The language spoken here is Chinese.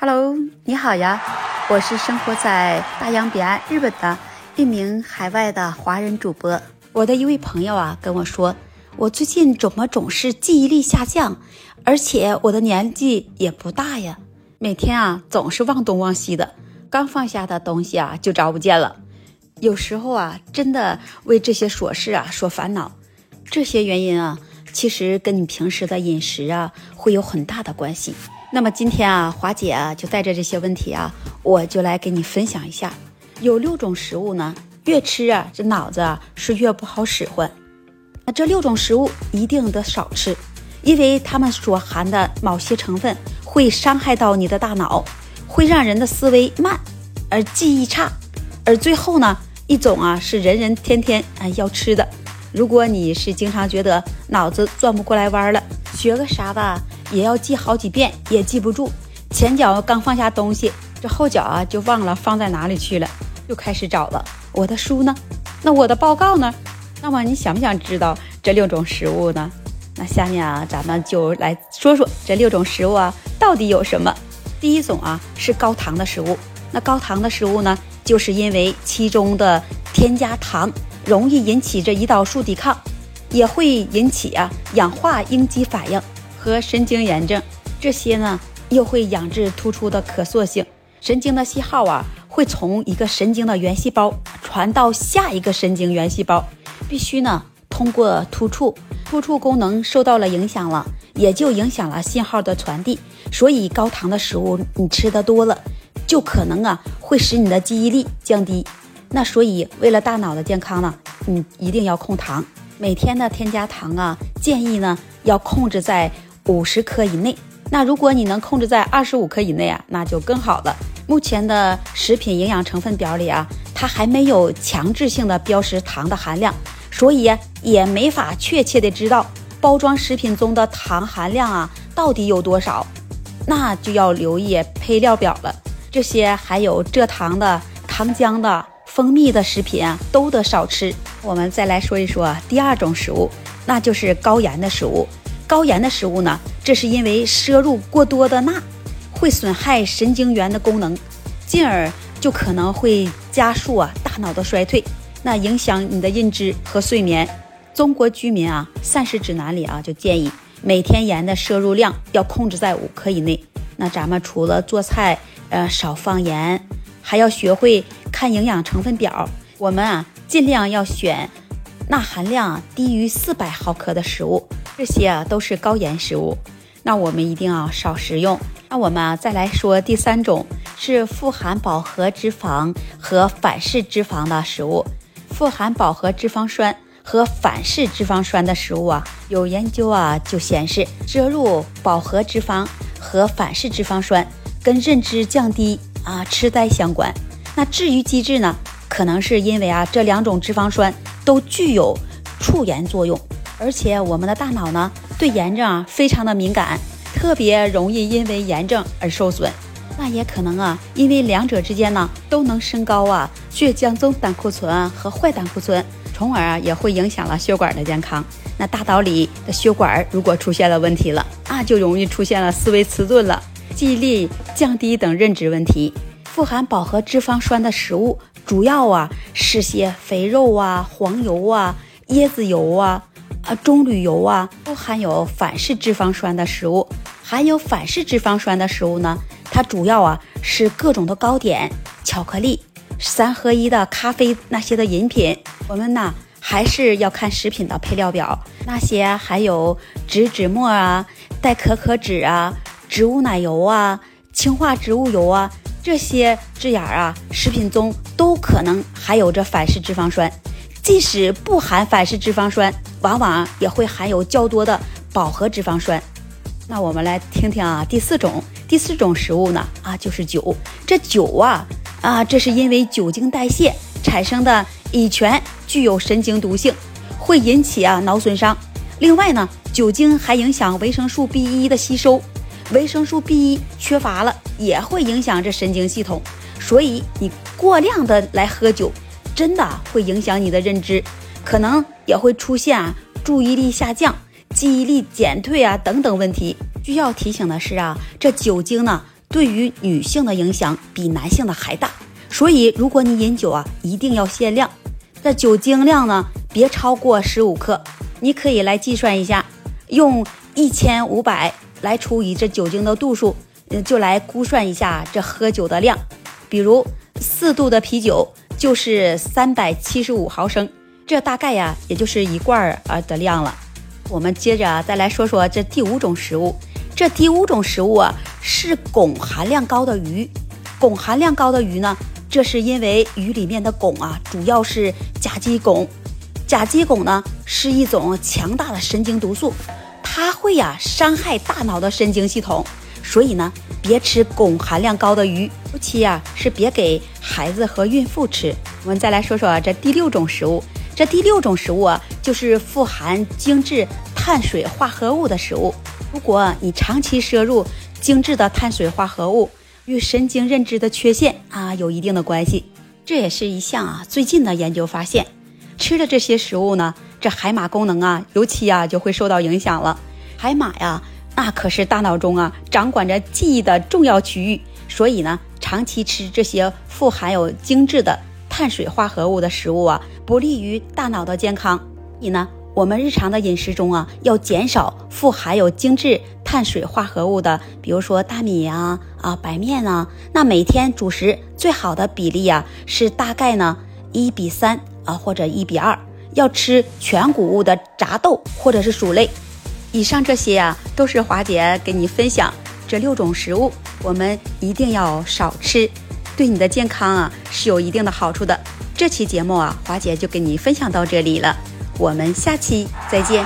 Hello，你好呀，我是生活在大洋彼岸日本的一名海外的华人主播。我的一位朋友啊跟我说，我最近怎么总是记忆力下降，而且我的年纪也不大呀，每天啊总是忘东忘西的，刚放下的东西啊就找不见了。有时候啊，真的为这些琐事啊所烦恼。这些原因啊，其实跟你平时的饮食啊会有很大的关系。那么今天啊，华姐啊就带着这些问题啊，我就来给你分享一下。有六种食物呢，越吃啊，这脑子啊是越不好使唤。那这六种食物一定得少吃，因为它们所含的某些成分会伤害到你的大脑，会让人的思维慢，而记忆差。而最后呢，一种啊是人人天天啊要吃的。如果你是经常觉得脑子转不过来弯了，学个啥吧。也要记好几遍，也记不住。前脚刚放下东西，这后脚啊就忘了放在哪里去了，又开始找了。我的书呢？那我的报告呢？那么你想不想知道这六种食物呢？那下面啊，咱们就来说说这六种食物啊到底有什么。第一种啊是高糖的食物。那高糖的食物呢，就是因为其中的添加糖，容易引起这胰岛素抵抗，也会引起啊氧化应激反应。和神经炎症，这些呢又会养致突出的可塑性。神经的信号啊，会从一个神经的原细胞传到下一个神经元细胞，必须呢通过突触，突触功能受到了影响了，也就影响了信号的传递。所以高糖的食物你吃的多了，就可能啊会使你的记忆力降低。那所以为了大脑的健康呢，你一定要控糖，每天的添加糖啊，建议呢要控制在。五十克以内，那如果你能控制在二十五克以内啊，那就更好了。目前的食品营养成分表里啊，它还没有强制性的标识糖的含量，所以也没法确切的知道包装食品中的糖含量啊到底有多少。那就要留意配料表了，这些还有蔗糖的、糖浆的、蜂蜜的食品啊，都得少吃。我们再来说一说第二种食物，那就是高盐的食物。高盐的食物呢，这是因为摄入过多的钠，会损害神经元的功能，进而就可能会加速啊大脑的衰退，那影响你的认知和睡眠。中国居民啊膳食指南里啊就建议每天盐的摄入量要控制在五克以内。那咱们除了做菜呃少放盐，还要学会看营养成分表，我们啊尽量要选钠含量低于四百毫克的食物。这些啊都是高盐食物，那我们一定要少食用。那我们啊再来说第三种，是富含饱和脂肪和反式脂肪的食物。富含饱和脂肪酸和反式脂肪酸的食物啊，有研究啊就显示，摄入饱和脂肪和反式脂肪酸跟认知降低啊、痴呆相关。那至于机制呢，可能是因为啊这两种脂肪酸都具有促炎作用。而且我们的大脑呢，对炎症啊非常的敏感，特别容易因为炎症而受损。那也可能啊，因为两者之间呢都能升高啊血浆中胆固醇和坏胆固醇，从而啊也会影响了血管的健康。那大脑里的血管如果出现了问题了，那就容易出现了思维迟钝了、记忆力降低等认知问题。富含饱和脂肪酸的食物主要啊是些肥肉啊、黄油啊、椰子油啊。啊，棕榈油啊，都含有反式脂肪酸的食物。含有反式脂肪酸的食物呢，它主要啊是各种的糕点、巧克力、三合一的咖啡那些的饮品。我们呢还是要看食品的配料表，那些含有植脂末啊、代可可脂啊、植物奶油啊、氢化植物油啊这些字眼啊，食品中都可能含有着反式脂肪酸。即使不含反式脂肪酸。往往也会含有较多的饱和脂肪酸。那我们来听听啊，第四种，第四种食物呢啊，就是酒。这酒啊啊，这是因为酒精代谢产生的乙醛具有神经毒性，会引起啊脑损伤。另外呢，酒精还影响维生素 B 一的吸收，维生素 B 一缺乏了也会影响这神经系统。所以你过量的来喝酒，真的会影响你的认知。可能也会出现啊注意力下降、记忆力减退啊等等问题。需要提醒的是啊，这酒精呢对于女性的影响比男性的还大。所以，如果你饮酒啊，一定要限量。这酒精量呢，别超过十五克。你可以来计算一下，用一千五百来除以这酒精的度数，嗯，就来估算一下这喝酒的量。比如四度的啤酒就是三百七十五毫升，这大概呀，也就是一罐儿啊的量了。我们接着再来说说这第五种食物。这第五种食物啊，是汞含量高的鱼。汞含量高的鱼呢？这是因为鱼里面的汞啊，主要是甲基汞。甲基汞呢是一种强大的神经毒素，它会呀伤害大脑的神经系统。所以呢，别吃汞含量高的鱼，尤其呀是别给孩子和孕妇吃。我们再来说说这第六种食物。这第六种食物啊，就是富含精致碳水化合物的食物。如果你长期摄入精致的碳水化合物，与神经认知的缺陷啊有一定的关系，这也是一项啊最近的研究发现。吃了这些食物呢，这海马功能啊，尤其啊就会受到影响了。海马呀，那可是大脑中啊掌管着记忆的重要区域，所以呢，长期吃这些富含有精致的碳水化合物的食物啊，不利于大脑的健康。所以呢。我们日常的饮食中啊，要减少富含有精致碳水化合物的，比如说大米呀、啊白面啊。那每天主食最好的比例啊，是大概呢一比三啊，或者一比二。要吃全谷物的杂豆或者是薯类。以上这些啊，都是华姐给你分享这六种食物，我们一定要少吃，对你的健康啊是有一定的好处的。这期节目啊，华姐就跟你分享到这里了。我们下期再见。